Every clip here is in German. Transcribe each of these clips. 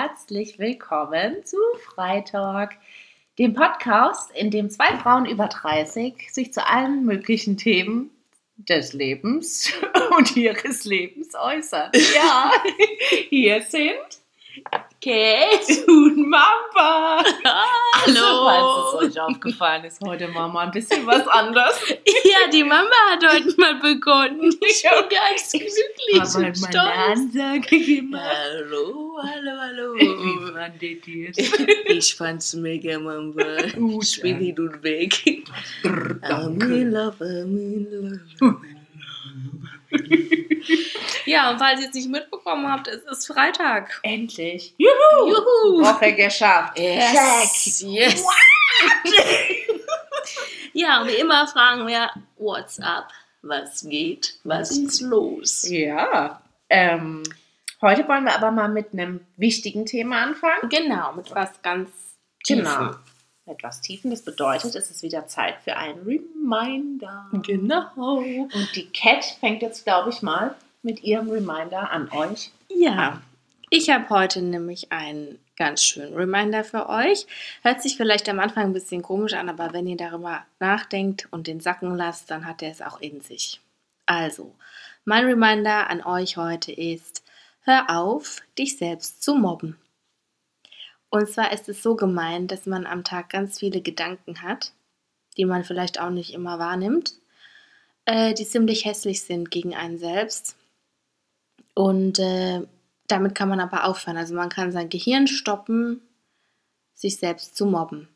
herzlich willkommen zu Freitag, dem Podcast, in dem zwei Frauen über 30 sich zu allen möglichen Themen des Lebens und ihres Lebens äußern. Ja, hier sind Kate und Mama. Also, falls es euch aufgefallen ist, heute Mama ein bisschen was anders. Ja, die Mama hat heute mal begonnen. Ich bin ganz glücklich Aber und stolz. Ansage gemacht. Hallo, hallo, hallo. Wie fandet ihr es? Ich fand's mega, Mama. Gut, Ich bin hin und weg. I'm in love, I'm in love. Ja, und falls ihr es nicht mitbekommen habt, es ist Freitag. Endlich. Juhu. Juhu! Woche geschafft. Yes, yes. ja, wie immer fragen wir, what's up? Was geht? Was ist los? Ja. Ähm, heute wollen wir aber mal mit einem wichtigen Thema anfangen. Genau, mit was ganz Genau. Etwas Tiefen. Das bedeutet, es ist wieder Zeit für einen Reminder. Genau. Und die Cat fängt jetzt, glaube ich, mal mit ihrem Reminder an euch. Ja, ich habe heute nämlich einen ganz schönen Reminder für euch. Hört sich vielleicht am Anfang ein bisschen komisch an, aber wenn ihr darüber nachdenkt und den sacken lasst, dann hat er es auch in sich. Also, mein Reminder an euch heute ist, hör auf, dich selbst zu mobben. Und zwar ist es so gemeint, dass man am Tag ganz viele Gedanken hat, die man vielleicht auch nicht immer wahrnimmt, äh, die ziemlich hässlich sind gegen einen selbst. Und äh, damit kann man aber aufhören. Also man kann sein Gehirn stoppen, sich selbst zu mobben.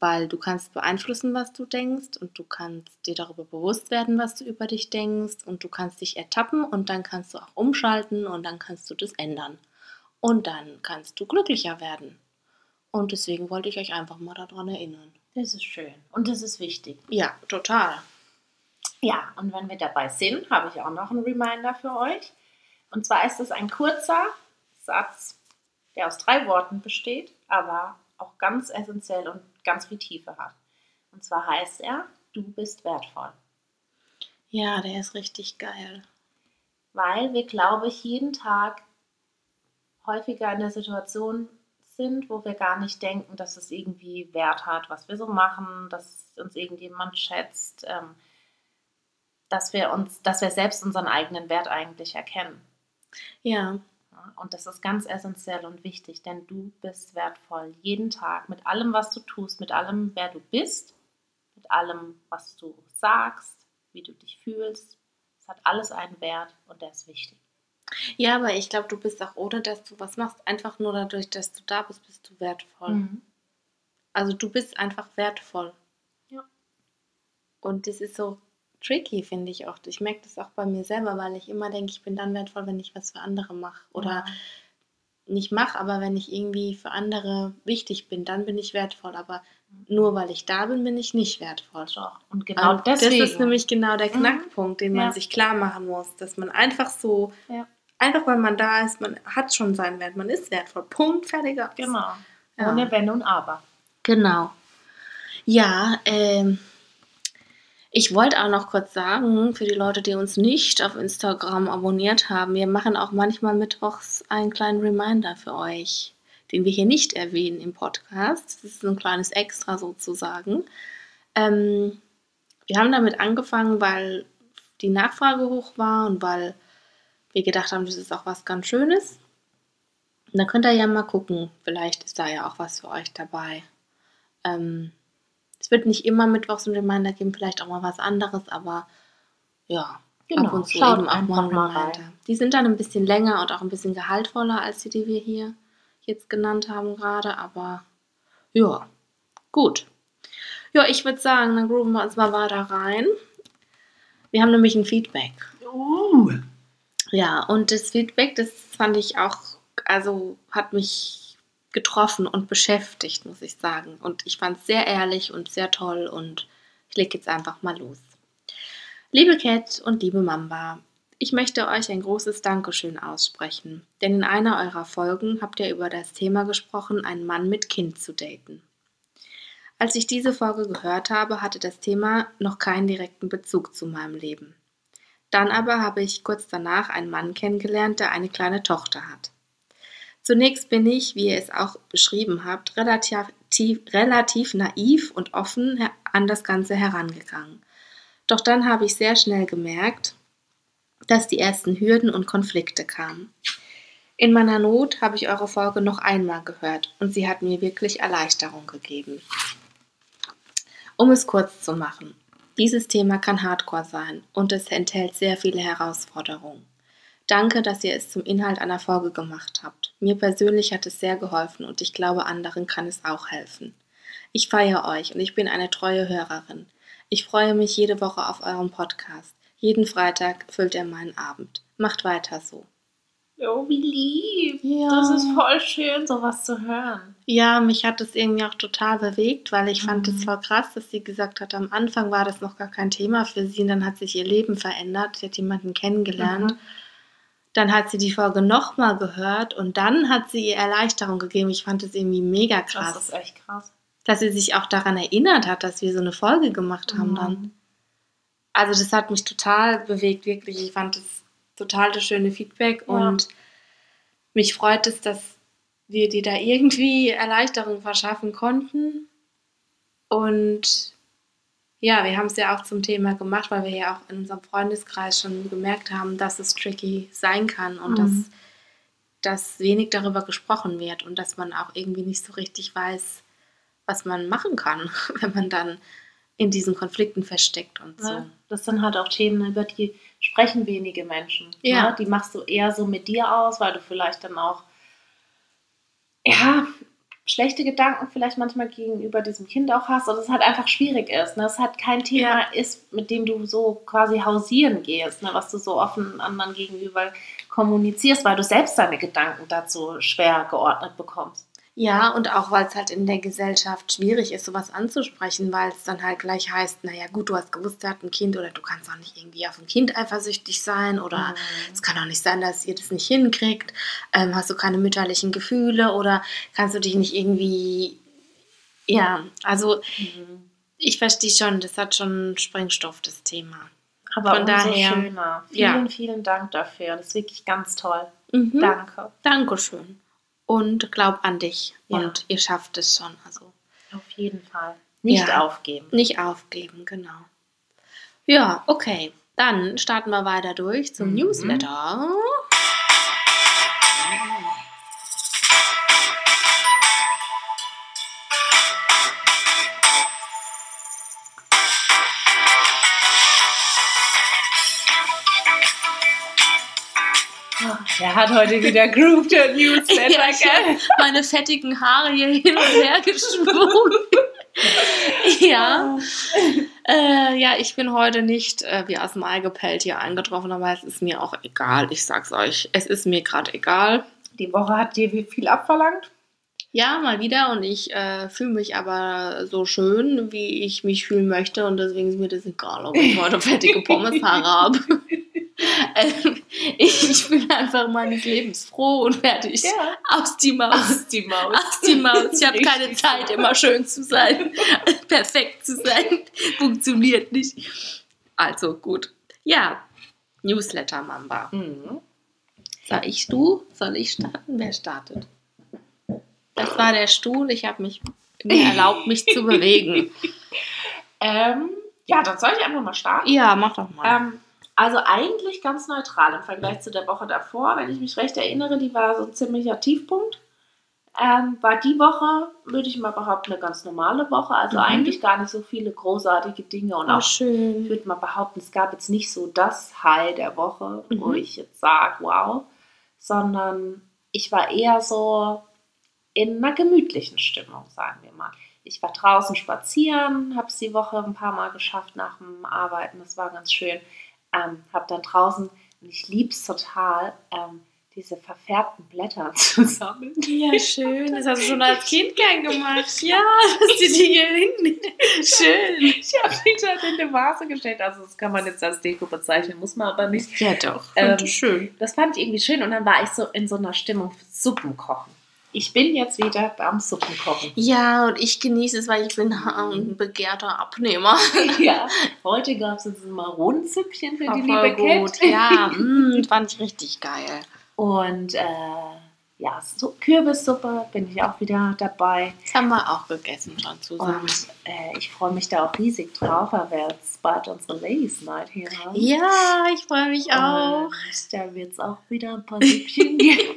Weil du kannst beeinflussen, was du denkst und du kannst dir darüber bewusst werden, was du über dich denkst und du kannst dich ertappen und dann kannst du auch umschalten und dann kannst du das ändern. Und dann kannst du glücklicher werden. Und deswegen wollte ich euch einfach mal daran erinnern. Das ist schön. Und das ist wichtig. Ja, total. Ja, und wenn wir dabei sind, habe ich auch noch einen Reminder für euch. Und zwar ist es ein kurzer Satz, der aus drei Worten besteht, aber auch ganz essentiell und ganz viel Tiefe hat. Und zwar heißt er, du bist wertvoll. Ja, der ist richtig geil. Weil wir, glaube ich, jeden Tag häufiger in der Situation sind, wo wir gar nicht denken, dass es irgendwie Wert hat, was wir so machen, dass uns irgendjemand schätzt, ähm, dass wir uns, dass wir selbst unseren eigenen Wert eigentlich erkennen. Ja, Ja, Und das ist ganz essentiell und wichtig, denn du bist wertvoll. Jeden Tag, mit allem, was du tust, mit allem, wer du bist, mit allem, was du sagst, wie du dich fühlst. Es hat alles einen Wert und der ist wichtig. Ja, aber ich glaube, du bist auch ohne, dass du was machst, einfach nur dadurch, dass du da bist, bist du wertvoll. Mhm. Also du bist einfach wertvoll. Ja. Und das ist so tricky, finde ich auch. Ich merke das auch bei mir selber, weil ich immer denke, ich bin dann wertvoll, wenn ich was für andere mache. Oder Ja. nicht mache, aber wenn ich irgendwie für andere wichtig bin, dann bin ich wertvoll. Aber nur weil ich da bin, bin ich nicht wertvoll. Doch. Und genau Und deswegen. Das ist nämlich genau der Mhm. Knackpunkt, den man Ja. sich klar machen muss, dass man einfach so, Ja. Einfach weil man da ist, man hat schon seinen Wert, man ist wertvoll. Punkt, fertig aus. Genau. Ja. Ohne Wenn und Aber. Genau. Ja, ähm, ich wollte auch noch kurz sagen, für die Leute, die uns nicht auf Instagram abonniert haben, wir machen auch manchmal mittwochs einen kleinen Reminder für euch, den wir hier nicht erwähnen im Podcast. Das ist ein kleines Extra sozusagen. Ähm, wir haben damit angefangen, weil die Nachfrage hoch war und weil wir gedacht haben, das ist auch was ganz Schönes. Und da könnt ihr ja mal gucken, vielleicht ist da ja auch was für euch dabei. Ähm, es wird nicht immer mittwochs ein Reminder geben, vielleicht auch mal was anderes, aber ja, Genau, ab und zu schaut eben auch mal Reminder. Die sind dann ein bisschen länger und auch ein bisschen gehaltvoller als die, die wir hier jetzt genannt haben gerade, aber ja, gut. Ja, ich würde sagen, dann grooven wir uns mal weiter rein. Wir haben nämlich ein Feedback. Uh. Ja, und das Feedback, das fand ich auch, also hat mich getroffen und beschäftigt, muss ich sagen. Und ich fand es sehr ehrlich und sehr toll und ich lege jetzt einfach mal los. Liebe Cat und liebe Mamba, ich möchte euch ein großes Dankeschön aussprechen, denn in einer eurer Folgen habt ihr über das Thema gesprochen, einen Mann mit Kind zu daten. Als ich diese Folge gehört habe, hatte das Thema noch keinen direkten Bezug zu meinem Leben. Dann aber habe ich kurz danach einen Mann kennengelernt, der eine kleine Tochter hat. Zunächst bin ich, wie ihr es auch beschrieben habt, relativ, relativ naiv und offen an das Ganze herangegangen. Doch dann habe ich sehr schnell gemerkt, dass die ersten Hürden und Konflikte kamen. In meiner Not habe ich eure Folge noch einmal gehört und sie hat mir wirklich Erleichterung gegeben. Um es kurz zu machen, dieses Thema kann hardcore sein und es enthält sehr viele Herausforderungen. Danke, dass ihr es zum Inhalt einer Folge gemacht habt. Mir persönlich hat es sehr geholfen und ich glaube, anderen kann es auch helfen. Ich feiere euch und ich bin eine treue Hörerin. Ich freue mich jede Woche auf euren Podcast. Jeden Freitag füllt er meinen Abend. Macht weiter so. Oh, wie lieb. Ja. Das ist voll schön, sowas zu hören. Ja, mich hat es irgendwie auch total bewegt, weil ich fand Mhm. es voll krass, dass sie gesagt hat, am Anfang war das noch gar kein Thema für sie und dann hat sich ihr Leben verändert. Sie hat jemanden kennengelernt. Mhm. Dann hat sie die Folge nochmal gehört und dann hat sie ihr Erleichterung gegeben. Ich fand es irgendwie mega krass, Das ist echt krass. dass sie sich auch daran erinnert hat, dass wir so eine Folge gemacht haben Mhm. dann. Also das hat mich total bewegt, wirklich. Ich fand es total das schöne Feedback Ja. und mich freut es, dass wir dir da irgendwie Erleichterung verschaffen konnten. Und ja, wir haben es ja auch zum Thema gemacht, weil wir ja auch in unserem Freundeskreis schon gemerkt haben, dass es tricky sein kann und Mhm. dass, dass wenig darüber gesprochen wird und dass man auch irgendwie nicht so richtig weiß, was man machen kann, wenn man dann in diesen Konflikten versteckt und so. Ne? Das sind halt auch Themen, über die sprechen wenige Menschen. Ja. Ne? Die machst du eher so mit dir aus, weil du vielleicht dann auch, ja, schlechte Gedanken vielleicht manchmal gegenüber diesem Kind auch hast oder es halt einfach schwierig ist. Ne? Es halt kein Thema ist, mit dem du so quasi hausieren gehst, ne? was du so offen anderen gegenüber kommunizierst, weil du selbst deine Gedanken dazu schwer geordnet bekommst. Ja, und auch weil es halt in der Gesellschaft schwierig ist, sowas anzusprechen, weil es dann halt gleich heißt, naja gut, du hast gewusst, er hat ein Kind oder du kannst auch nicht irgendwie auf ein Kind eifersüchtig sein oder es kann auch nicht sein, dass ihr das nicht hinkriegt. Ähm, hast du keine mütterlichen Gefühle oder kannst du dich nicht irgendwie... Ja, also Mhm. ich verstehe schon, das hat schon Sprengstoff, das Thema. Aber Von umso daher- schöner. Ja. Vielen, vielen Dank dafür. Das ist wirklich ganz toll. Mhm. Danke. Dankeschön. Und glaub an dich. Ja. Und ihr schafft es schon. Also Auf jeden Fall. Nicht Ja. aufgeben. Nicht aufgeben, genau. Ja, okay. Dann starten wir weiter durch zum Mhm. Newsletter. Er hat heute wieder Groove der Newsletter, Ja, ich habe meine fettigen Haare hier hin und her geschwungen. ja. Äh, ja, ich bin heute nicht äh, wie aus dem Ei gepellt hier eingetroffen, aber es ist mir auch egal. Ich sag's euch, es ist mir gerade egal. Die Woche hat dir wie viel abverlangt? Ja, mal wieder und ich äh, fühle mich aber so schön, wie ich mich fühlen möchte und deswegen ist mir das egal, ob ich heute fettige Pommeshaare habe. ähm, ich, bin einfach meines Lebens froh und fertig. Aus die Maus. Aus die Maus. Aus die Maus. Ich habe keine Zeit, immer schön zu sein, perfekt zu sein. Funktioniert nicht. Also gut. Ja, Newsletter Mamba. Mhm. Soll ich du? Soll ich starten? Wer startet? Das war der Stuhl. Ich habe mich mir erlaubt, mich zu bewegen. Ähm, ja, dann soll ich einfach mal starten. Ja, mach doch mal. Ähm, also eigentlich ganz neutral im Vergleich zu der Woche davor. Wenn ich mich recht erinnere, die war so ein ziemlicher Tiefpunkt. Ähm, war die Woche, würde ich mal behaupten, eine ganz normale Woche. Also Mhm. eigentlich gar nicht so viele großartige Dinge. Und auch, ich würde mal behaupten, es gab jetzt nicht so das High der Woche, wo Mhm. ich jetzt sage, wow. Sondern ich war eher so in einer gemütlichen Stimmung, sagen wir mal. Ich war draußen spazieren, habe es die Woche ein paar Mal geschafft nach dem Arbeiten. Das war ganz schön. Ähm, habe dann draußen, und ich liebe es total, ähm, diese verfärbten Blätter zu sammeln. Ja, schön. Das hast du schon als Kind gern gemacht. Ja, dass die Dinge hin. Schön. Ich habe die dann in eine Vase gestellt. Also das kann man jetzt als Deko bezeichnen, muss man aber nicht. Ja, doch. Ähm, schön. Das fand ich irgendwie schön und dann war ich so in so einer Stimmung für Suppenkochen. Ich bin jetzt wieder beim Suppenkochen. Ja, und ich genieße es, weil ich bin ein begehrter Abnehmer. ja, heute gab es jetzt ein Maronenzüppchen für die War voll liebe gut. Cat. Ja, mm, fand ich richtig geil. Und äh, ja, so Kürbissuppe bin ich auch wieder dabei. Das haben wir auch gegessen schon zusammen. Und äh, ich freue mich da auch riesig drauf, weil wir jetzt bald unsere Ladies Night hier haben. Ja, ich freue mich auch. Und da wird es auch wieder ein paar Süppchen geben.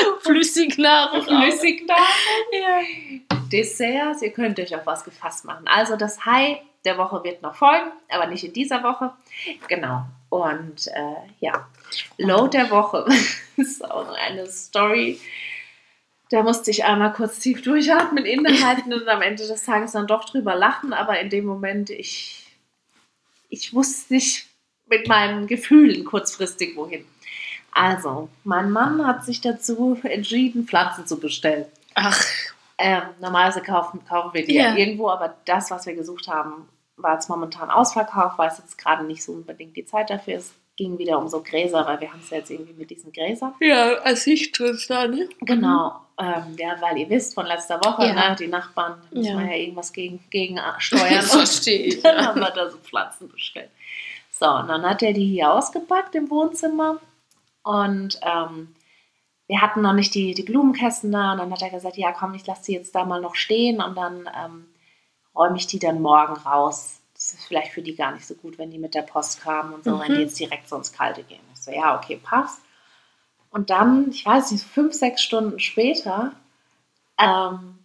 Flüssignahrung. Flüssignahrung. Ja. Desserts. Ihr könnt euch auf was gefasst machen. Also das High der Woche wird noch folgen, aber nicht in dieser Woche. Genau. Und äh, ja, Low der Woche ist auch eine Story. Da musste ich einmal kurz tief durchatmen, innehalten und am Ende des Tages dann doch drüber lachen. Aber in dem Moment, ich, ich wusste nicht mit meinen Gefühlen kurzfristig wohin. Also, mein Mann hat sich dazu entschieden, Pflanzen zu bestellen. Ach, Ähm, normalerweise kaufen, kaufen wir die Ja. ja. irgendwo, aber das, was wir gesucht haben, war jetzt momentan ausverkauft, weil es jetzt gerade nicht so unbedingt die Zeit dafür ist. Ging wieder um so Gräser, weil wir haben es ja jetzt irgendwie mit diesen Gräsern. ja, als ich da, ne? Genau. Ähm, ja, weil ihr wisst von letzter Woche, Ja. ne, die Nachbarn, da muss Ja. man ja irgendwas gegen, gegen steuern. Das verstehe ich. dann haben wir da so Pflanzen bestellt. So, und dann hat er die hier ausgepackt im Wohnzimmer. Und ähm, wir hatten noch nicht die, die Blumenkästen da. Und dann hat er gesagt, ja komm, ich lasse die jetzt da mal noch stehen und dann ähm, räume ich die dann morgen raus. Das ist vielleicht für die gar nicht so gut, wenn die mit der Post kamen und so, wenn Mhm. die jetzt direkt so ins Kalte gehen. Ich so, ja, okay, passt. Und dann, ich weiß nicht, fünf, sechs Stunden später, ähm,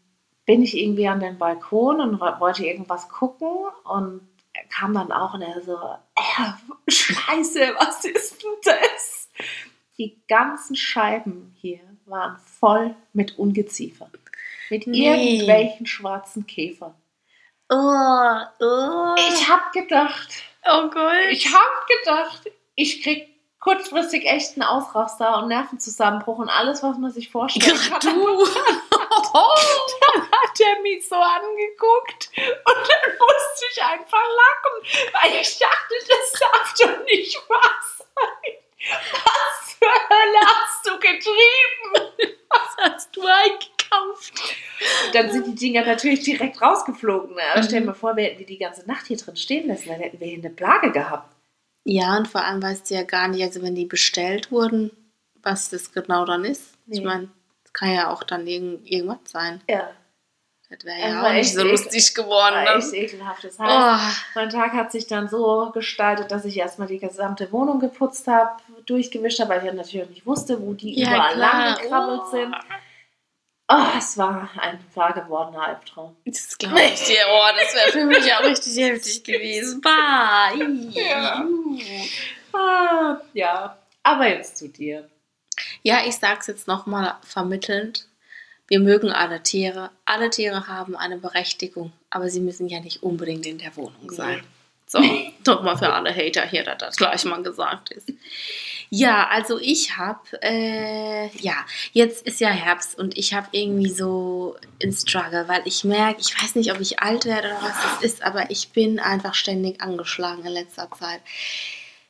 bin ich irgendwie an den Balkon und wo- wollte irgendwas gucken und er kam dann auch und er so, äh, Scheiße, was ist denn das? Die ganzen Scheiben hier waren voll mit Ungeziefer. Mit Nee. irgendwelchen schwarzen Käfern. Oh, oh. Ich hab gedacht, oh Gott. ich hab gedacht, ich krieg kurzfristig echt einen Ausraster und Nervenzusammenbruch und alles, was man sich vorstellen Ach, kann. du. hat er mich so angeguckt und dann musste ich einfach lachen, weil ich dachte, das darf doch nicht wahr sein. Was zur Hölle hast du getrieben? Was hast du eingekauft? Und dann sind die Dinger natürlich direkt rausgeflogen. Ne? Aber stell dir mal vor, wir hätten die die ganze Nacht hier drin stehen lassen, dann hätten wir hier eine Plage gehabt. Ja, und vor allem weißt du ja gar nicht, also wenn die bestellt wurden, was das genau dann ist. Ich Nee. meine, das kann ja auch dann irgend, irgendwas sein. Ja. Das wäre ja war auch nicht echt so lustig geworden. War Ne? echt ekelhaft. Das heißt, Oh, Mein Tag hat sich dann so gestaltet, dass ich erstmal die gesamte Wohnung geputzt habe, durchgewischt habe, weil ich natürlich nicht wusste, wo die ja, überall lang gekrabbelt Oh. sind. Oh, es war ein wahr gewordener Albtraum. Das glaube ich dir. Oh, das wäre für mich auch richtig heftig gewesen. Bah. Ja. Ah, ja, aber jetzt zu dir. Ja, ich sag's jetzt nochmal vermittelnd. Wir mögen alle Tiere. Alle Tiere haben eine Berechtigung, aber sie müssen ja nicht unbedingt in der Wohnung sein. So, doch mal für alle Hater hier, dass das gleich mal gesagt ist. Ja, also ich habe, äh, ja, jetzt ist ja Herbst und ich habe irgendwie so ein Struggle, weil ich merke, ich weiß nicht, ob ich alt werde oder was das ist, aber ich bin einfach ständig angeschlagen in letzter Zeit.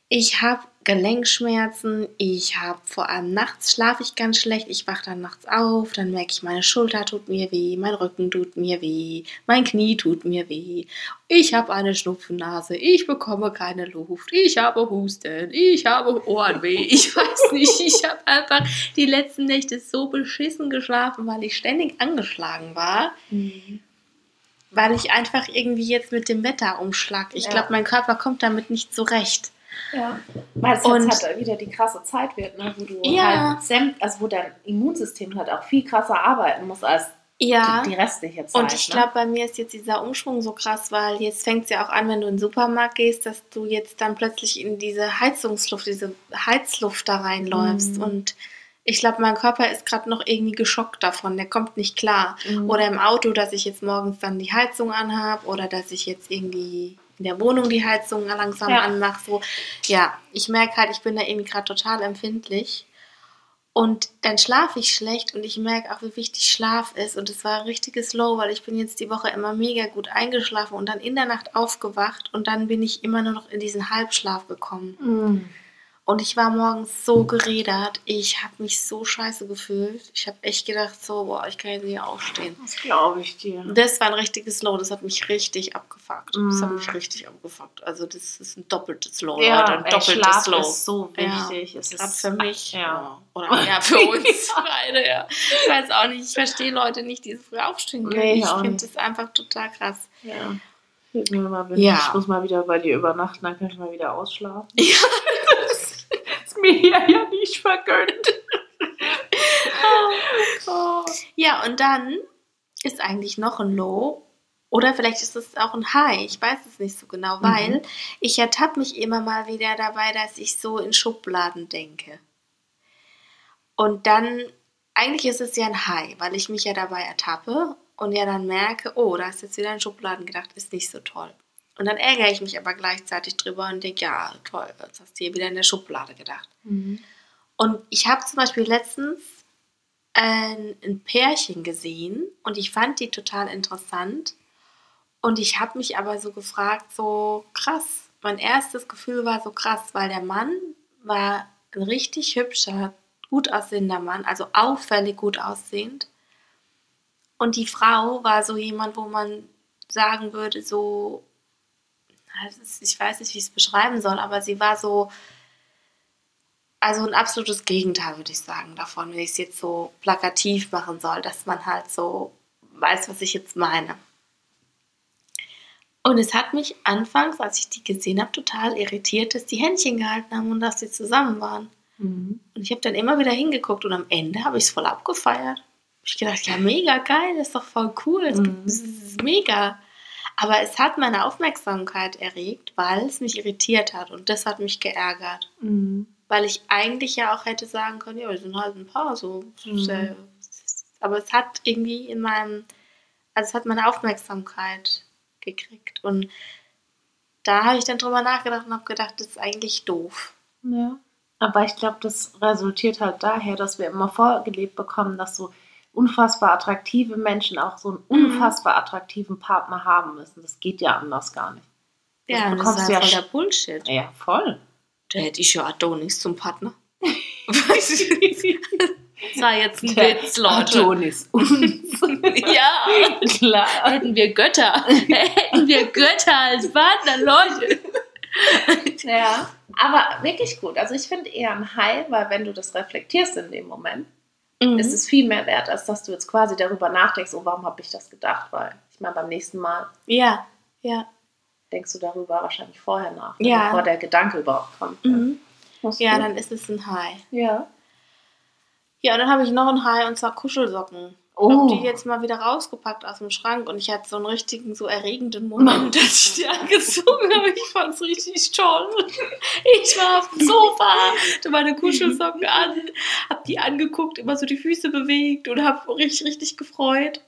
Ich habe Gelenkschmerzen, ich habe vor allem nachts schlafe ich ganz schlecht, ich wache dann nachts auf, dann merke ich, meine Schulter tut mir weh, mein Rücken tut mir weh, mein Knie tut mir weh, ich habe eine Schnupfennase, ich bekomme keine Luft, ich habe Husten, ich habe Ohrenweh, ich weiß nicht, ich habe einfach die letzten Nächte so beschissen geschlafen, weil ich ständig angeschlagen war weil ich einfach irgendwie jetzt mit dem Wetter umschlag. Ich Ja. glaube, mein Körper kommt damit nicht zurecht. Ja. Weil es Und- jetzt halt wieder die krasse Zeit wird, ne? wo du Ja. halt also wo dein Immunsystem halt auch viel krasser arbeiten muss als Ja. die, die restliche Zeit. Und ich ne? glaube, bei mir ist jetzt dieser Umschwung so krass, weil jetzt fängt es ja auch an, wenn du in den Supermarkt gehst, dass du jetzt dann plötzlich in diese Heizungsluft, diese Heizluft da reinläufst. Mhm. Und ich glaube, mein Körper ist gerade noch irgendwie geschockt davon. Der kommt nicht klar. Mhm. Oder im Auto, dass ich jetzt morgens dann die Heizung anhabe oder dass ich jetzt irgendwie in der Wohnung die Heizung langsam Ja. anmache. So, ja, ich merke halt, ich bin da irgendwie gerade total empfindlich. Und dann schlafe ich schlecht und ich merke auch, wie wichtig Schlaf ist. Und es war ein richtiges Low, weil ich bin jetzt die Woche immer mega gut eingeschlafen und dann in der Nacht aufgewacht und dann bin ich immer nur noch in diesen Halbschlaf gekommen. Mhm. Und ich war morgens so gerädert. Ich habe mich so scheiße gefühlt. Ich habe echt gedacht, so, boah, ich kann jetzt nicht aufstehen. Das glaube ich dir. Das war ein richtiges Low. Das hat mich richtig abgefuckt. Das hat Mm. mich richtig abgefuckt. Also das ist ein doppeltes Low, Ja, Leute. Ein ey, doppeltes Schlaf Low. ist so Ja. wichtig. Es Gerade ist für mich. Ja. Oder ja, für uns beide, ja. Ich weiß auch nicht. Ich verstehe Leute nicht, die so früh aufstehen können. Nee, ich finde das einfach total krass. Ja. Hilf mir mal, wenn Ja. ich muss mal wieder bei dir übernachten, dann kann ich mal wieder ausschlafen. Ja. Mir hier ja nicht vergönnt. oh. Ja, und dann ist eigentlich noch ein Low. Oder vielleicht ist es auch ein High. Ich weiß es nicht so genau, weil ich ertappe mich immer mal wieder dabei, dass ich so in Schubladen denke. Und dann, eigentlich ist es ja ein High, weil ich mich ja dabei ertappe und ja dann merke, oh, da ist jetzt wieder in Schubladen gedacht, ist nicht so toll. Und dann ärgere ich mich aber gleichzeitig drüber und denke, ja, toll, jetzt hast du hier wieder in der Schublade gedacht. Mhm. Und ich habe zum Beispiel letztens ein, ein Pärchen gesehen und ich fand die total interessant. Und ich habe mich aber so gefragt, so krass. Mein erstes Gefühl war so krass, weil der Mann war ein richtig hübscher, gut aussehender Mann, also auffällig gut aussehend. Und die Frau war so jemand, wo man sagen würde, so, ich weiß nicht, wie ich es beschreiben soll, aber sie war so, also ein absolutes Gegenteil, würde ich sagen, davon, wenn ich es jetzt so plakativ machen soll, dass man halt so weiß, was ich jetzt meine. Und es hat mich anfangs, als ich die gesehen habe, total irritiert, dass die Händchen gehalten haben und dass sie zusammen waren. Mhm. Und ich habe dann immer wieder hingeguckt und am Ende habe ich es voll abgefeiert. Ich gedacht, ja, mega geil, das ist doch voll cool, das Mhm. das ist mega. Aber es hat meine Aufmerksamkeit erregt, weil es mich irritiert hat und das hat mich geärgert. Mhm. Weil ich eigentlich ja auch hätte sagen können, ja, wir sind halt ein Paar, so. Mhm. Aber es hat irgendwie in meinem, also es hat meine Aufmerksamkeit gekriegt. Und da habe ich dann drüber nachgedacht und habe gedacht, das ist eigentlich doof. Ja. Aber ich glaube, das resultiert halt daher, dass wir immer vorgelebt bekommen, dass so unfassbar attraktive Menschen auch so einen Mhm. unfassbar attraktiven Partner haben müssen. Das geht ja anders gar nicht. Das Ja, das bekommst ist du ja voll der Bullshit. Ja, voll. Da hätte ich ja Adonis zum Partner. Das war jetzt ein Der Witz, Leute. Adonis. Ja, Klar. hätten wir Götter. hätten wir Götter als Partner, Leute. Ja, aber wirklich gut. Also ich finde eher ein High, weil wenn du das reflektierst in dem Moment, Mhm. ist es viel mehr wert, als dass du jetzt quasi darüber nachdenkst, oh, warum habe ich das gedacht? Weil ich meine, beim nächsten Mal Ja, ja. denkst du darüber wahrscheinlich vorher nach, Ja. bevor der Gedanke überhaupt kommt. Mhm. Muss Ja, dann ist es ein High. ja. Ja, und dann habe ich noch ein High und zwar Kuschelsocken. Ich Oh. habe die jetzt mal wieder rausgepackt aus dem Schrank und ich hatte so einen richtigen, so erregenden Moment, dass ich die angezogen habe. Ich fand es richtig toll. Ich war auf dem Sofa, hatte meine Kuschelsocken an, habe die angeguckt, immer so die Füße bewegt und habe richtig, richtig gefreut.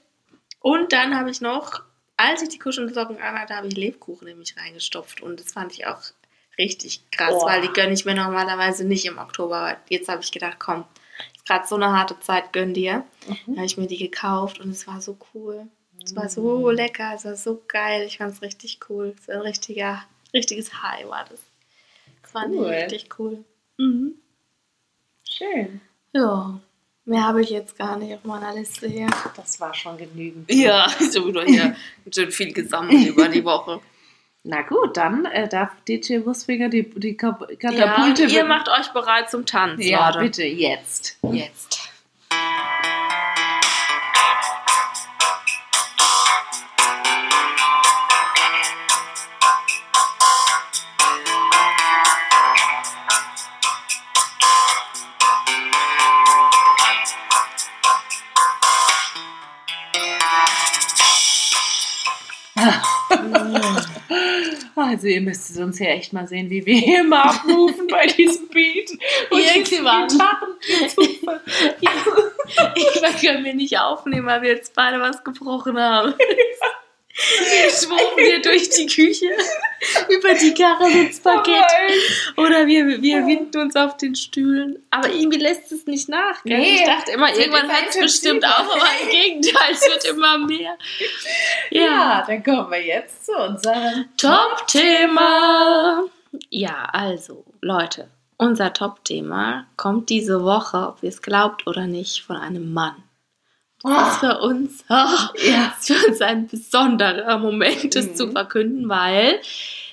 Und dann habe ich noch, als ich die Kuschelsocken anhatte, habe ich Lebkuchen in mich reingestopft und das fand ich auch richtig krass, Boah. weil die gönne ich mir normalerweise nicht im Oktober. Aber jetzt habe ich gedacht, komm, gerade so eine harte Zeit, gönn dir. Da Mhm. habe ich mir die gekauft und es war so cool. Es war so lecker, es war so geil. Ich fand es richtig cool. Es war ein richtiger, richtiges High war das. Das war Cool. richtig cool. Mhm. Schön. Ja, mehr habe ich jetzt gar nicht auf meiner Liste hier. Das war schon genügend. Ja, so wieder hier schon viel gesammelt über die Woche. Na gut, dann äh, darf DJ Wusfinger die, die Kap- Ja, Katapulte... ihr macht euch bereit zum Tanz, Ja, Leute. bitte, jetzt. Jetzt. Also ihr müsstet uns ja echt mal sehen, wie wir hier immer abrufen bei diesem Beat. Und Irgendwann. Gitarren- Ich können wir nicht aufnehmen, weil wir jetzt beide was gebrochen haben. Wir schwuppen hier durch die Küche über die Karre ins Parkett. Oder wir, wir winden uns auf den Stühlen. Aber irgendwie lässt es nicht nach. Gell? Nee, ich dachte immer, irgendwann hört es bestimmt auf, aber im Gegenteil, es wird immer mehr. Ja, dann kommen wir jetzt zu unserem Top-Thema. Ja, also, Leute, Unser Top-Thema kommt diese Woche, ob ihr es glaubt oder nicht, von einem Mann. Das ist für uns, oh, Ja. ist für uns ein besonderer Moment, das Mhm. zu verkünden, weil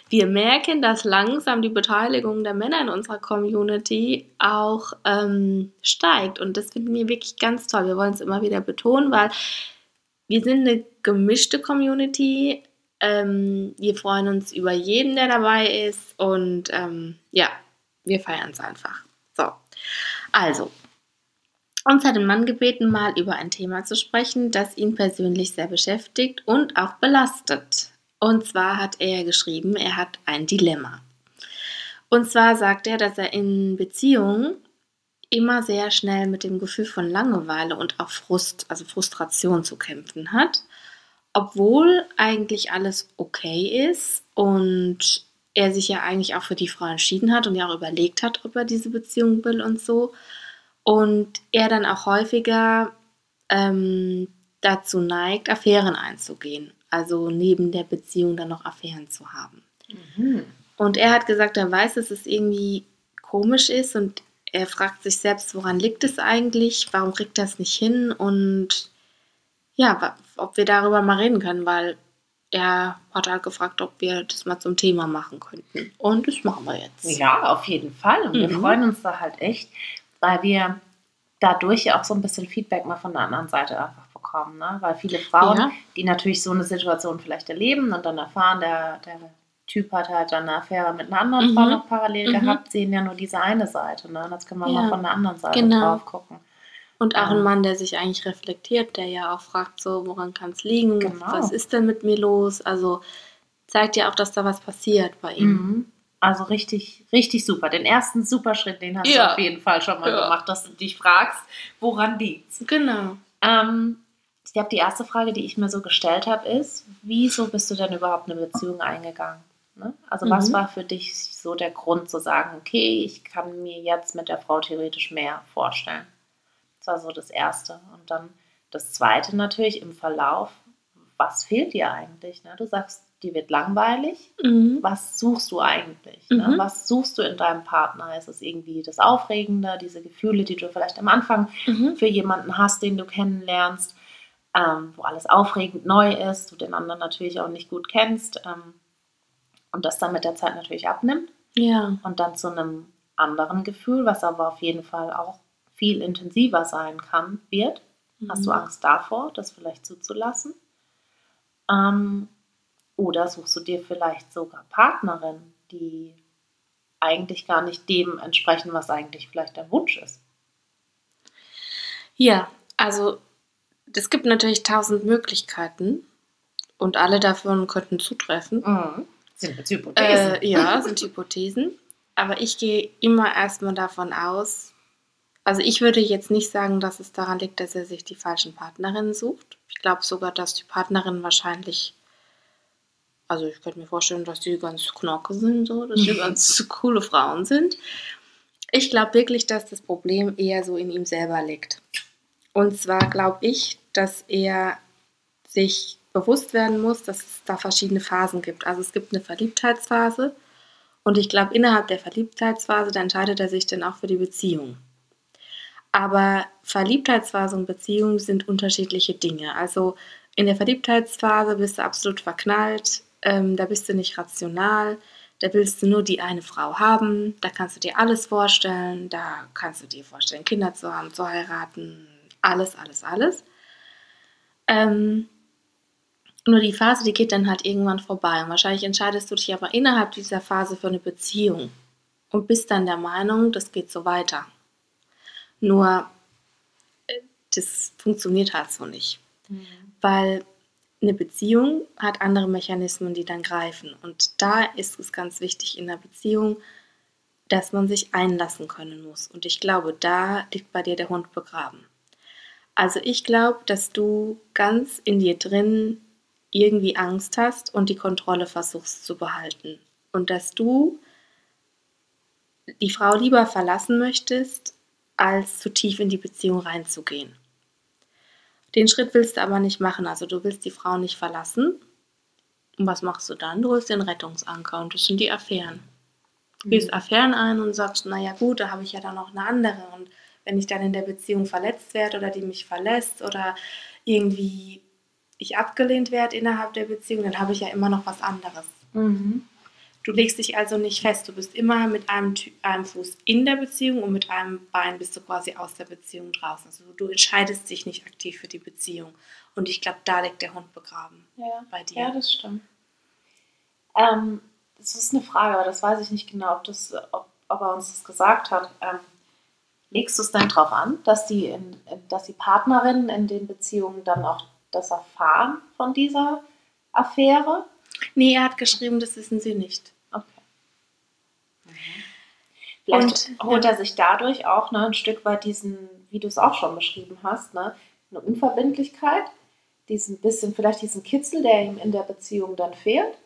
wir merken, dass langsam die Beteiligung der Männer in unserer Community auch ähm, steigt. Und das finden wir wirklich ganz toll. Wir wollen es immer wieder betonen, weil wir sind eine gemischte Community. Ähm, wir freuen uns über jeden, der dabei ist. Und ähm, ja, wir feiern es einfach. So, also, uns hat ein Mann gebeten, mal über ein Thema zu sprechen, das ihn persönlich sehr beschäftigt und auch belastet. Und zwar hat er geschrieben, er hat ein Dilemma. Und zwar sagt er, dass er in Beziehungen immer sehr schnell mit dem Gefühl von Langeweile und auch Frust, also Frustration zu kämpfen hat, obwohl eigentlich alles okay ist und er sich ja eigentlich auch für die Frau entschieden hat und ja auch überlegt hat, ob er diese Beziehung will und so. Und er dann auch häufiger ähm, dazu neigt, Affären einzugehen. Also neben der Beziehung dann noch Affären zu haben. Mhm. Und er hat gesagt, er weiß, dass es irgendwie komisch ist und er fragt sich selbst, woran liegt es eigentlich? Warum kriegt er es nicht hin? Und ja, ob wir darüber mal reden können, weil er hat halt gefragt, ob wir das mal zum Thema machen könnten. Und das machen wir jetzt. Ja, auf jeden Fall. Und wir Mhm. freuen uns da halt echt, weil wir dadurch ja auch so ein bisschen Feedback mal von der anderen Seite einfach bekommen. Ne? Weil viele Frauen, Ja. die natürlich so eine Situation vielleicht erleben und dann erfahren, der, der Typ hat halt dann eine Affäre mit einer anderen Mhm. Frau noch parallel Mhm. gehabt, sehen ja nur diese eine Seite. Ne? Und Jetzt können wir Ja. mal von der anderen Seite Genau. drauf gucken. Und auch ein Mann, der sich eigentlich reflektiert, der ja auch fragt, so, woran kann es liegen? Genau. Was ist denn mit mir los? Also zeigt ja auch, dass da was passiert bei ihm. Mhm. Also richtig, richtig super. Den ersten super Schritt, den hast Ja. du auf jeden Fall schon mal Ja. gemacht, dass du dich fragst, woran liegt's? Genau. Ähm, ich glaube, die erste Frage, die ich mir so gestellt habe, ist, wieso bist du denn überhaupt eine Beziehung eingegangen? Ne? Also was Mhm. war für dich so der Grund zu sagen, okay, ich kann mir jetzt mit der Frau theoretisch mehr vorstellen? Das war so das Erste. Und dann das Zweite natürlich im Verlauf, was fehlt dir eigentlich? Ne? Du sagst, dir wird langweilig. Mhm. Was suchst du eigentlich? Ne? Mhm. Was suchst du in deinem Partner? Ist es irgendwie das Aufregende, diese Gefühle, die du vielleicht am Anfang Mhm. für jemanden hast, den du kennenlernst, ähm, wo alles aufregend neu ist, du den anderen natürlich auch nicht gut kennst ähm, und das dann mit der Zeit natürlich abnimmt Ja. und dann zu einem anderen Gefühl, was aber auf jeden Fall auch viel intensiver sein kann, wird. Hast du Mhm. Angst davor, das vielleicht zuzulassen? Ähm, oder suchst du dir vielleicht sogar Partnerin, die eigentlich gar nicht dem entsprechen, was eigentlich vielleicht der Wunsch ist? Ja, also es gibt natürlich tausend Möglichkeiten und alle davon könnten zutreffen. Mhm. Sind jetzt Hypothesen. Äh, ja, sind Hypothesen. Aber ich gehe immer erstmal davon aus, also ich würde jetzt nicht sagen, dass es daran liegt, dass er sich die falschen Partnerinnen sucht. Ich glaube sogar, dass die Partnerinnen wahrscheinlich, also ich könnte mir vorstellen, dass die ganz knocke sind, so, dass die ganz coole Frauen sind. Ich glaube wirklich, dass das Problem eher so in ihm selber liegt. Und zwar glaube ich, dass er sich bewusst werden muss, dass es da verschiedene Phasen gibt. Also es gibt eine Verliebtheitsphase und ich glaube, innerhalb der Verliebtheitsphase, da entscheidet er sich dann auch für die Beziehung. Aber Verliebtheitsphase und Beziehung sind unterschiedliche Dinge. Also in der Verliebtheitsphase bist du absolut verknallt, ähm, da bist du nicht rational, da willst du nur die eine Frau haben, da kannst du dir alles vorstellen, da kannst du dir vorstellen, Kinder zu haben, zu heiraten, alles, alles, alles. Ähm, nur die Phase, die geht dann halt irgendwann vorbei. Und wahrscheinlich entscheidest du dich aber innerhalb dieser Phase für eine Beziehung und bist dann der Meinung, das geht so weiter. Nur, äh, das funktioniert halt so nicht. Weil eine Beziehung hat andere Mechanismen, die dann greifen. Und da ist es ganz wichtig in der Beziehung, dass man sich einlassen können muss. Und ich glaube, da liegt bei dir der Hund begraben. Also ich glaube, dass du ganz in dir drin irgendwie Angst hast und die Kontrolle versuchst zu behalten. Und dass du die Frau lieber verlassen möchtest, als zu tief in die Beziehung reinzugehen. Den Schritt willst du aber nicht machen. Also du willst die Frau nicht verlassen. Und was machst du dann? Du holst den Rettungsanker und das sind die Affären. Du gehst Affären ein und sagst, naja gut, da habe ich ja dann noch eine andere. Und wenn ich dann in der Beziehung verletzt werde oder die mich verlässt oder irgendwie ich abgelehnt werde innerhalb der Beziehung, dann habe ich ja immer noch was anderes. Mhm. Du legst dich also nicht fest, du bist immer mit einem, einem Fuß in der Beziehung und mit einem Bein bist du quasi aus der Beziehung draußen. Also du entscheidest dich nicht aktiv für die Beziehung. Und ich glaube, da liegt der Hund begraben Ja. bei dir. Ja, das stimmt. Ähm, das ist eine Frage, aber das weiß ich nicht genau, ob, das, ob, ob er uns das gesagt hat. Ähm, legst du es dann darauf an, dass die, in, dass die Partnerinnen in den Beziehungen dann auch das erfahren von dieser Affäre? Nee, er hat geschrieben, das wissen sie nicht. Okay. Vielleicht Und, holt er sich dadurch auch ne, ein Stück weit diesen, wie du es auch schon beschrieben hast, ne, eine Unverbindlichkeit, diesen bisschen, vielleicht diesen Kitzel, der ihm in der Beziehung dann fehlt. Ne,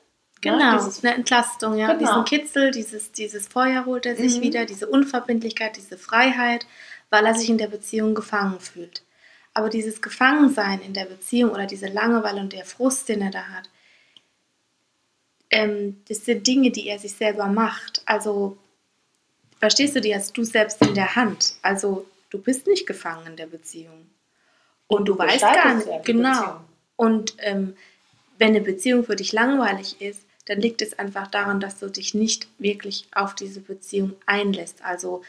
Genau, dieses, eine Entlastung, ja. Genau. Diesen Kitzel, dieses, dieses Feuer holt er sich Mhm. wieder, diese Unverbindlichkeit, diese Freiheit, weil er sich in der Beziehung gefangen fühlt. Aber dieses Gefangensein in der Beziehung oder diese Langeweile und der Frust, den er da hat, ähm, das sind Dinge, die er sich selber macht. Also, verstehst du, die hast du selbst in der Hand. Also, du bist nicht gefangen in der Beziehung. Und du, Du weißt gar nicht, ja genau. Beziehung. Und ähm, wenn eine Beziehung für dich langweilig ist, dann liegt es einfach daran, dass du dich nicht wirklich auf diese Beziehung einlässt. Also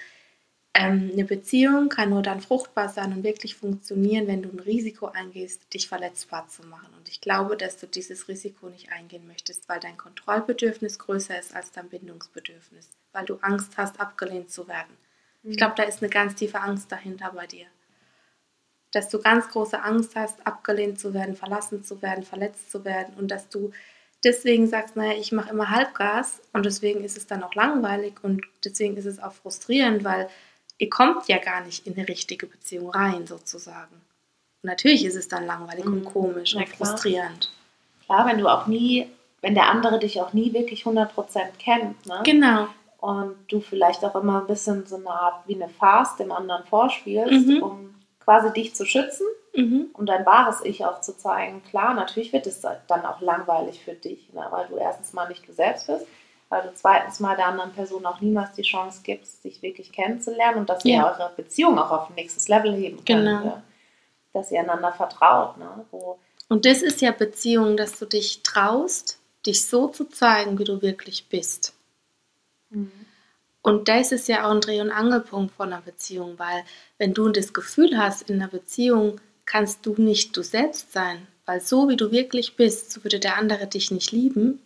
ähm, eine Beziehung kann nur dann fruchtbar sein und wirklich funktionieren, wenn du ein Risiko eingehst, dich verletzbar zu machen. Und ich glaube, dass du dieses Risiko nicht eingehen möchtest, weil dein Kontrollbedürfnis größer ist als dein Bindungsbedürfnis, weil du Angst hast, abgelehnt zu werden. Ich glaube, da ist eine ganz tiefe Angst dahinter bei dir. Dass du ganz große Angst hast, abgelehnt zu werden, verlassen zu werden, verletzt zu werden und dass du deswegen sagst, naja, ich mache immer Halbgas und deswegen ist es dann auch langweilig und deswegen ist es auch frustrierend, weil ihr kommt ja gar nicht in eine richtige Beziehung rein, sozusagen. Und natürlich ist es dann langweilig und Mhm. komisch Na und klar. frustrierend. Klar, wenn du auch nie, wenn der andere dich auch nie wirklich 100% kennt, ne? Genau. und du vielleicht auch immer ein bisschen so eine Art wie eine Farce dem anderen vorspielst, Mhm. um quasi dich zu schützen, Mhm. um dein wahres Ich auch zu zeigen. Klar, natürlich wird es dann auch langweilig für dich, ne? weil du erstens mal nicht du selbst bist, weil du zweitens mal der anderen Person auch niemals die Chance gibst, sich wirklich kennenzulernen und dass ihr Ja. eure Beziehung auch auf ein nächstes Level heben könnt. Genau. Ja? Dass ihr einander vertraut. Ne? Wo, Und das ist ja Beziehung, dass du dich traust, dich so zu zeigen, wie du wirklich bist. Und das ist ja auch ein Dreh- und Angelpunkt von einer Beziehung, weil wenn du das Gefühl hast, in einer Beziehung kannst du nicht du selbst sein, weil so wie du wirklich bist, so würde der andere dich nicht lieben,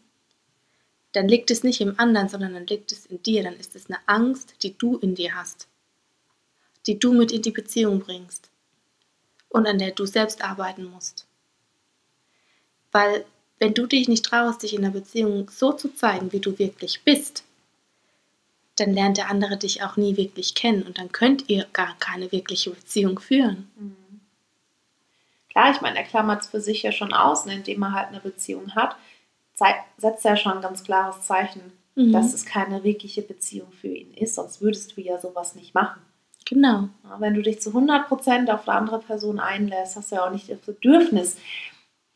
dann liegt es nicht im anderen, sondern dann liegt es in dir, dann ist es eine Angst, die du in dir hast, die du mit in die Beziehung bringst und an der du selbst arbeiten musst. Weil wenn du dich nicht traust, dich in einer Beziehung so zu zeigen, wie du wirklich bist, dann lernt der andere dich auch nie wirklich kennen und dann könnt ihr gar keine wirkliche Beziehung führen. Klar, ich meine, er klammert es für sich ja schon aus, ne, indem er halt eine Beziehung hat, setzt er schon ein ganz klares Zeichen, Mhm. dass es keine wirkliche Beziehung für ihn ist, sonst würdest du ja sowas nicht machen. Genau. Ja, wenn du dich zu 100% auf eine andere Person einlässt, hast du ja auch nicht das Bedürfnis,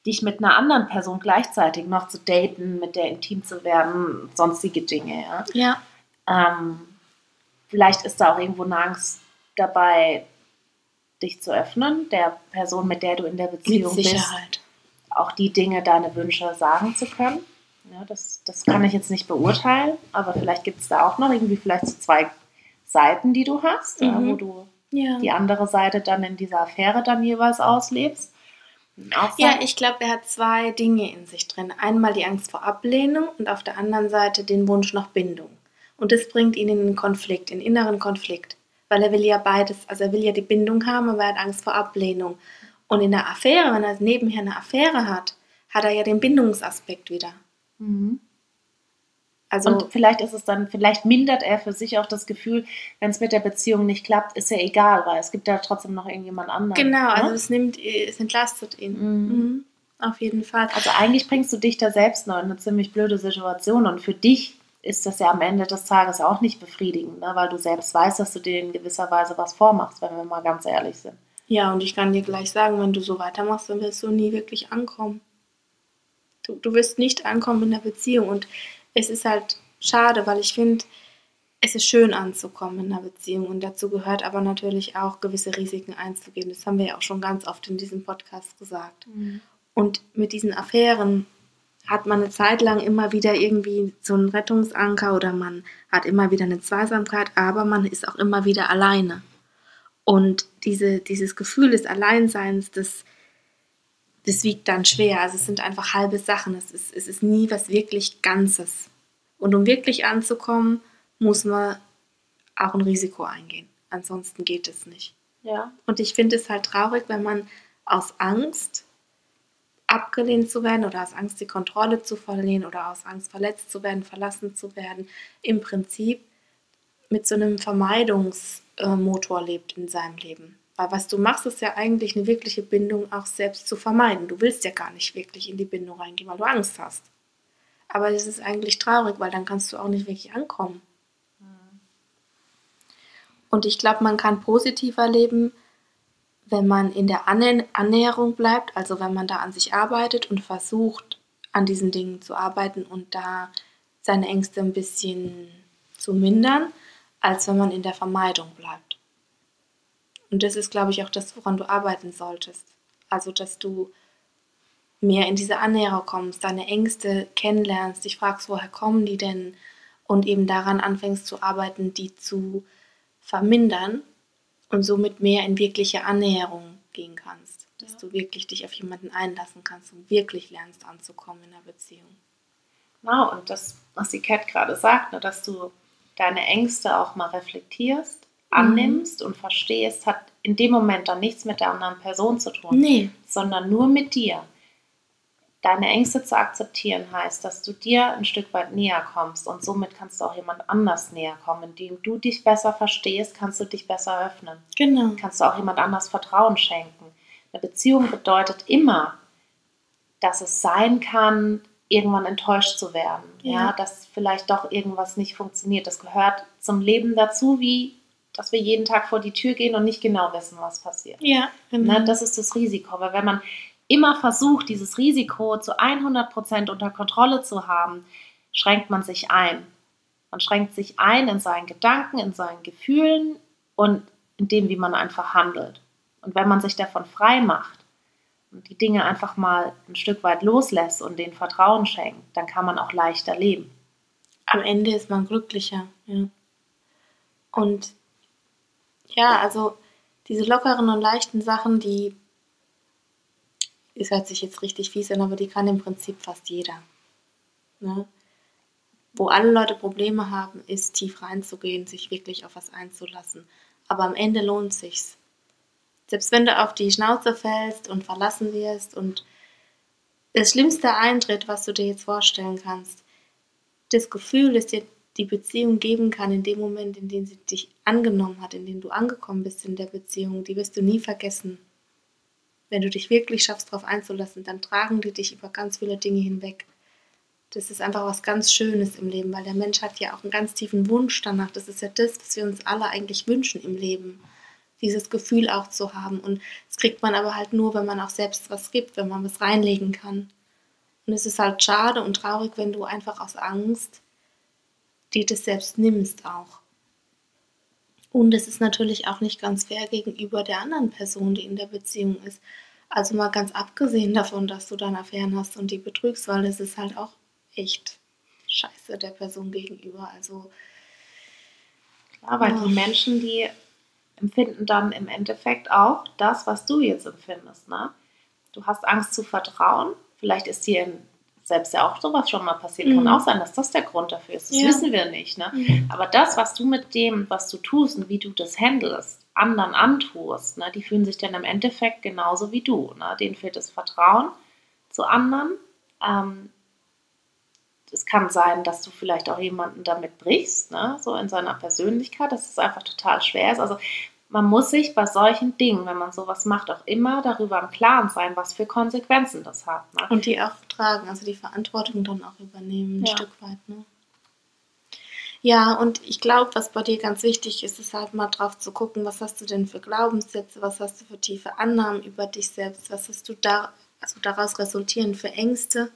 dich mit einer anderen Person gleichzeitig noch zu daten, mit der intim zu werden, sonstige Dinge. Ja? Ja. Ähm, vielleicht ist da auch irgendwo eine Angst dabei, dich zu öffnen, der Person, mit der du in der Mit Beziehung bist, Sicherheit. Auch die Dinge, deine Wünsche sagen zu können. Ja, das, das kann ich jetzt nicht beurteilen, aber vielleicht gibt es da auch noch irgendwie vielleicht so zwei Seiten, die du hast, Mhm. wo du Ja. die andere Seite dann in dieser Affäre dann jeweils auslebst. Auch Ja, ich glaube, er hat zwei Dinge in sich drin. Einmal die Angst vor Ablehnung und auf der anderen Seite den Wunsch nach Bindung. Und das bringt ihn in einen Konflikt, in einen inneren Konflikt. Weil er will ja beides, also er will ja die Bindung haben, aber er hat Angst vor Ablehnung. Und in der Affäre, wenn er nebenher eine Affäre hat, hat er ja den Bindungsaspekt wieder. Mhm. Also Und vielleicht ist es dann, vielleicht mindert er für sich auch das Gefühl, wenn es mit der Beziehung nicht klappt, ist ja egal, weil es gibt ja trotzdem noch irgendjemand anderen. genau, also ne? es nimmt, es entlastet ihn. Mhm. Mhm. Auf jeden Fall. Also eigentlich bringst du dich da selbst noch in eine ziemlich blöde Situation und für dich ist das ja am Ende des Tages auch nicht befriedigend, ne? weil du selbst weißt, dass du dir in gewisser Weise was vormachst, wenn wir mal ganz ehrlich sind. Ja, und ich kann dir gleich sagen, wenn du so weitermachst, dann wirst du nie wirklich ankommen. Du, du wirst nicht ankommen in der Beziehung. Und es ist halt schade, weil ich finde, es ist schön anzukommen in einer Beziehung und dazu gehört aber natürlich auch gewisse Risiken einzugehen. Das haben wir ja auch schon ganz oft in diesem Podcast gesagt. Mhm. Und mit diesen Affären hat man eine Zeit lang immer wieder irgendwie so einen Rettungsanker oder man hat immer wieder eine Zweisamkeit, aber man ist auch immer wieder alleine. Und diese, dieses Gefühl des Alleinseins, das, das wiegt dann schwer. Also es sind einfach halbe Sachen. Es ist, es ist nie was wirklich Ganzes. Und um wirklich anzukommen, muss man auch ein Risiko eingehen. Ansonsten geht es nicht. Ja. Und ich finde es halt traurig, wenn man aus Angst abgelehnt zu werden oder aus Angst die Kontrolle zu verlieren oder aus Angst verletzt zu werden, verlassen zu werden, im Prinzip mit so einem Vermeidungsmotor lebt in seinem Leben. Weil was du machst, ist ja eigentlich eine wirkliche Bindung auch selbst zu vermeiden. Du willst ja gar nicht wirklich in die Bindung reingehen, weil du Angst hast. Aber das ist eigentlich traurig, weil dann kannst du auch nicht wirklich ankommen. Und ich glaube, man kann positiver leben, wenn man in der Annäherung bleibt, also wenn man da an sich arbeitet und versucht, an diesen Dingen zu arbeiten und da seine Ängste ein bisschen zu mindern, als wenn man in der Vermeidung bleibt. Und das ist, glaube ich, auch das, woran du arbeiten solltest. Also, dass du mehr in diese Annäherung kommst, deine Ängste kennenlernst, dich fragst, woher kommen die denn und eben daran anfängst zu arbeiten, die zu vermindern und somit mehr in wirkliche Annäherung gehen kannst. Dass ja. du wirklich dich auf jemanden einlassen kannst und wirklich lernst anzukommen in einer Beziehung. Genau, und das, was die Cat gerade sagt, ne, dass du deine Ängste auch mal reflektierst, annimmst mhm. und verstehst, hat in dem Moment dann nichts mit der anderen Person zu tun, nee. sondern nur mit dir deine Ängste zu akzeptieren heißt, dass du dir ein Stück weit näher kommst und somit kannst du auch jemand anders näher kommen. Indem du dich besser verstehst, kannst du dich besser öffnen. Genau. Kannst du auch jemand anders Vertrauen schenken. Eine Beziehung bedeutet immer, dass es sein kann, irgendwann enttäuscht zu werden. Ja. ja, dass vielleicht doch irgendwas nicht funktioniert. Das gehört zum Leben dazu, wie dass wir jeden Tag vor die Tür gehen und nicht genau wissen, was passiert. Ja, genau. Ne, das ist das Risiko. Weil wenn man immer versucht, dieses Risiko zu 100 Prozent unter Kontrolle zu haben, schränkt man sich ein. Man schränkt sich ein in seinen Gedanken, in seinen Gefühlen und in dem, wie man einfach handelt. Und wenn man sich davon frei macht die Dinge einfach mal ein Stück weit loslässt und den Vertrauen schenkt, dann kann man auch leichter leben. Am Ende ist man glücklicher. Ja. Und ja, also diese lockeren und leichten Sachen, die das hört sich jetzt richtig fies an, aber die kann im Prinzip fast jeder. Ne? Wo alle Leute Probleme haben, ist tief reinzugehen, sich wirklich auf was einzulassen. Aber am Ende lohnt sich's. Selbst wenn du auf die Schnauze fällst und verlassen wirst und das Schlimmste eintritt, was du dir jetzt vorstellen kannst, das Gefühl, das dir die Beziehung geben kann, in dem Moment, in dem sie dich angenommen hat, in dem du angekommen bist in der Beziehung, die wirst du nie vergessen wenn du dich wirklich schaffst, darauf einzulassen, dann tragen die dich über ganz viele Dinge hinweg. Das ist einfach was ganz Schönes im Leben, weil der Mensch hat ja auch einen ganz tiefen Wunsch danach. Das ist ja das, was wir uns alle eigentlich wünschen im Leben. Dieses Gefühl auch zu haben. Und das kriegt man aber halt nur, wenn man auch selbst was gibt, wenn man was reinlegen kann. Und es ist halt schade und traurig, wenn du einfach aus Angst dir das selbst nimmst auch. Und es ist natürlich auch nicht ganz fair gegenüber der anderen Person, die in der Beziehung ist. Also mal ganz abgesehen davon, dass du dann Affären hast und die betrügst, weil es ist halt auch echt scheiße der Person gegenüber. Also klar, weil ja. die Menschen, die empfinden dann im Endeffekt auch das, was du jetzt empfindest. Ne? Du hast Angst zu vertrauen. Vielleicht ist dir selbst ja auch sowas schon mal passiert. Mhm. Kann auch sein, dass das der Grund dafür ist. Das ja. wissen wir nicht. Ne? Mhm. Aber das, was du mit dem, was du tust und wie du das handelst, anderen antust, ne, die fühlen sich dann im Endeffekt genauso wie du. Ne? Denen fehlt das Vertrauen zu anderen. Ähm, es kann sein, dass du vielleicht auch jemanden damit brichst, ne? so in seiner Persönlichkeit, dass es einfach total schwer ist. Also man muss sich bei solchen Dingen, wenn man sowas macht, auch immer darüber im Klaren sein, was für Konsequenzen das hat. Ne? Und die auch tragen, also die Verantwortung dann auch übernehmen, ein ja. Stück weit. Ne? Ja, und ich glaube, was bei dir ganz wichtig ist, ist halt mal drauf zu gucken, was hast du denn für Glaubenssätze, was hast du für tiefe Annahmen über dich selbst, was hast du da, also daraus resultieren für Ängste.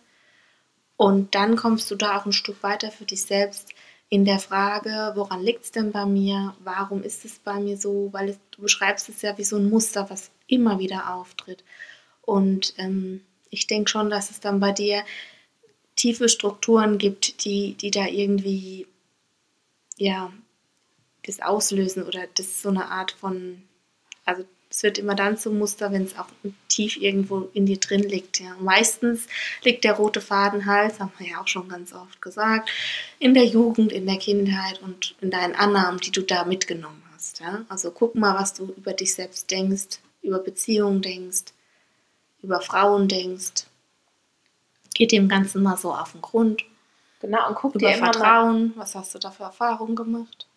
Und dann kommst du da auch ein Stück weiter für dich selbst, in der Frage, woran liegt es denn bei mir? Warum ist es bei mir so? Weil es, du beschreibst es ja wie so ein Muster, was immer wieder auftritt. Und ähm, ich denke schon, dass es dann bei dir tiefe Strukturen gibt, die, die da irgendwie, ja, das auslösen oder das so eine Art von, also es wird immer dann zum Muster, wenn es auch tief irgendwo in dir drin liegt. Ja. Meistens liegt der rote Faden halt, haben wir ja auch schon ganz oft gesagt, in der Jugend, in der Kindheit und in deinen Annahmen, die du da mitgenommen hast. Ja. Also guck mal, was du über dich selbst denkst, über Beziehungen denkst, über Frauen denkst. Geht dem Ganzen mal so auf den Grund. Genau, und guck Über dir immer mal Vertrauen, was hast du da für Erfahrungen gemacht?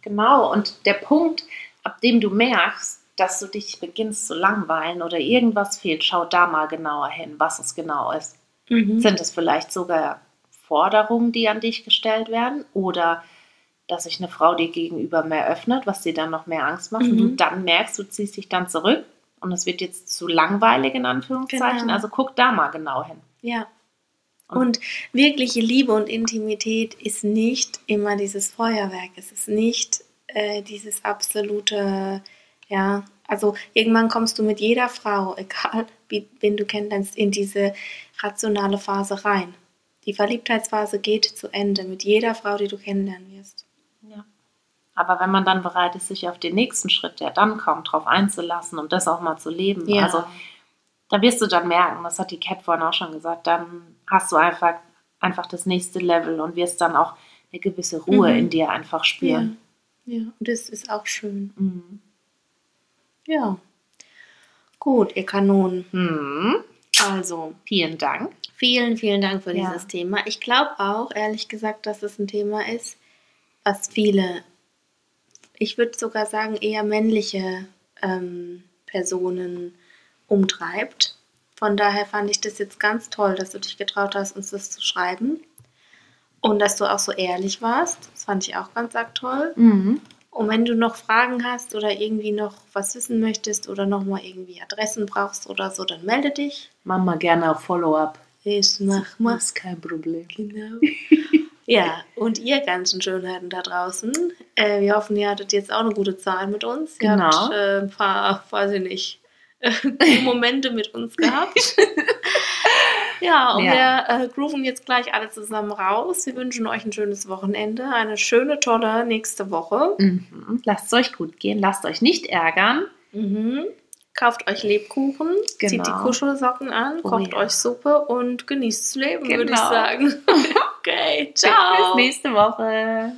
Genau, und der Punkt, ab dem du merkst, dass du dich beginnst zu langweilen oder irgendwas fehlt, schau da mal genauer hin, was es genau ist. Mhm. Sind es vielleicht sogar Forderungen, die an dich gestellt werden oder dass sich eine Frau dir gegenüber mehr öffnet, was dir dann noch mehr Angst macht und Mhm. du dann merkst, du ziehst dich dann zurück und es wird jetzt zu langweilig in Anführungszeichen. Genau. Also guck da mal genau hin. Ja. Und- Und wirkliche Liebe und Intimität ist nicht immer dieses Feuerwerk. Es ist nicht äh, dieses absolute, ja, also irgendwann kommst du mit jeder Frau, egal wie, wen du kennenlernst, in diese rationale Phase rein. Die Verliebtheitsphase geht zu Ende mit jeder Frau, die du kennenlernen wirst. Ja. Aber wenn man dann bereit ist, sich auf den nächsten Schritt, der dann kommt, drauf einzulassen und das auch mal zu leben, Ja. also da wirst du dann merken, das hat die Cat vorhin auch schon gesagt, dann hast du einfach, einfach das nächste Level und wirst dann auch eine gewisse Ruhe Mhm. in dir einfach spüren. Ja, und das ist auch schön. Mhm. Ja. Gut, ihr Kanonen. Mhm. Also, Vielen Dank. Vielen, vielen Dank für Ja. dieses Thema. Ich glaube auch, ehrlich gesagt, dass es ein Thema ist, was viele, ich würde sogar sagen, eher männliche ähm, Personen umtreibt. Von daher fand ich das jetzt ganz toll, dass du dich getraut hast, uns das zu schreiben. Und dass du auch so ehrlich warst. Das fand ich auch ganz arg toll. Mhm. Und wenn du noch Fragen hast oder irgendwie noch was wissen möchtest oder nochmal irgendwie Adressen brauchst oder so, dann melde dich. Mach mal gerne auf Follow-up. Ich mach mal. ist kein Problem. Genau. ja, und ihr ganzen Schönheiten da draußen. Äh, wir hoffen, ihr hattet jetzt auch eine gute Zeit mit uns. Ihr Genau. habt äh, ein paar, weiß ich nicht, Momente mit uns gehabt. ja, und Ja. wir äh, grooven jetzt gleich alle zusammen raus. Wir wünschen euch ein schönes Wochenende, eine schöne, tolle nächste Woche. Mhm. Lasst es euch gut gehen, lasst euch nicht ärgern. Mhm. Kauft euch Lebkuchen, zieht die Genau. Kuschelsocken an, Oh kocht ja. euch Suppe und genießt das Leben, würde ich Genau. sagen. okay, ciao. Bis nächste Woche.